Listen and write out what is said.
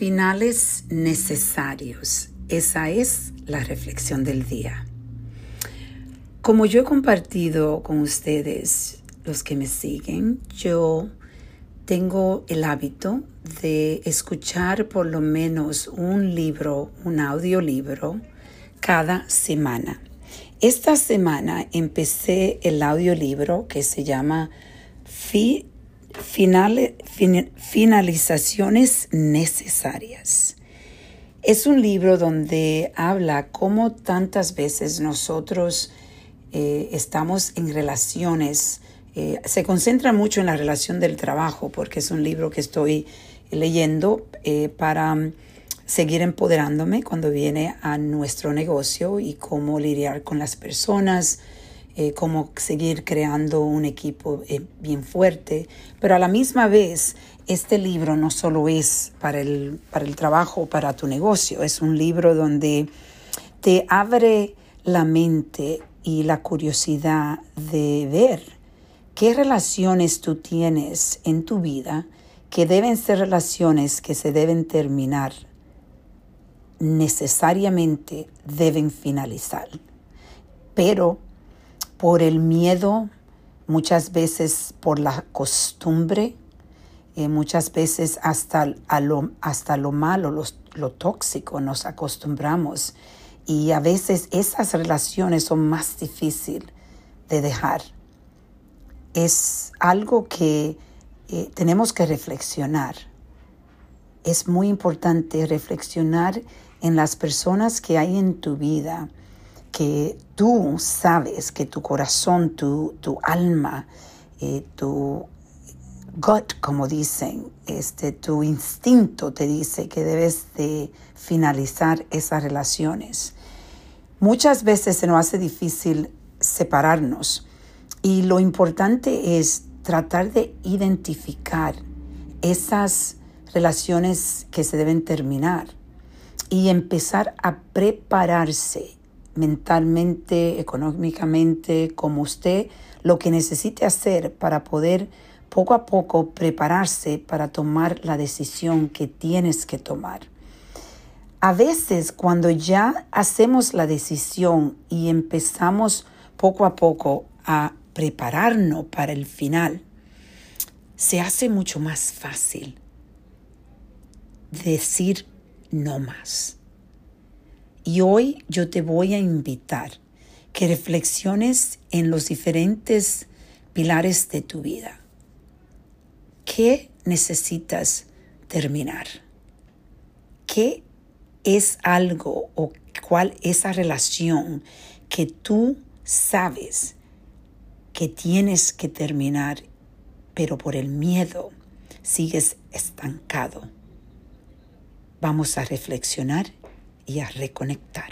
finales necesarios. Esa es la reflexión del día. Como yo he compartido con ustedes, los que me siguen, yo tengo el hábito de escuchar por lo menos un libro, un audiolibro, cada semana. Esta semana empecé el audiolibro que se llama Finalizaciones Necesarias. Es un libro donde habla cómo tantas veces nosotros eh, estamos en relaciones, eh, se concentra mucho en la relación del trabajo, porque es un libro que estoy leyendo eh, para seguir empoderándome cuando viene a nuestro negocio y cómo lidiar con las personas, eh, cómo seguir creando un equipo eh, bien fuerte. Pero a la misma vez, este libro no solo es para el, para el trabajo, para tu negocio, es un libro donde te abre la mente y la curiosidad de ver qué relaciones tú tienes en tu vida que deben ser relaciones que se deben terminar necesariamente deben finalizar. Pero por el miedo, muchas veces por la costumbre, eh, muchas veces hasta, lo, hasta lo malo, lo, lo tóxico nos acostumbramos. Y a veces esas relaciones son más difíciles de dejar. Es algo que eh, tenemos que reflexionar. Es muy importante reflexionar en las personas que hay en tu vida, que tú sabes que tu corazón, tu, tu alma, eh, tu gut, como dicen, este, tu instinto te dice que debes de finalizar esas relaciones. Muchas veces se nos hace difícil separarnos y lo importante es tratar de identificar esas relaciones que se deben terminar y empezar a prepararse mentalmente, económicamente, como usted lo que necesite hacer para poder poco a poco prepararse para tomar la decisión que tienes que tomar. A veces cuando ya hacemos la decisión y empezamos poco a poco a prepararnos para el final, se hace mucho más fácil decir no más. Y hoy yo te voy a invitar que reflexiones en los diferentes pilares de tu vida. ¿Qué necesitas terminar? ¿Qué es algo o cuál es esa relación que tú sabes que tienes que terminar, pero por el miedo sigues estancado? Vamos a reflexionar y a reconectar.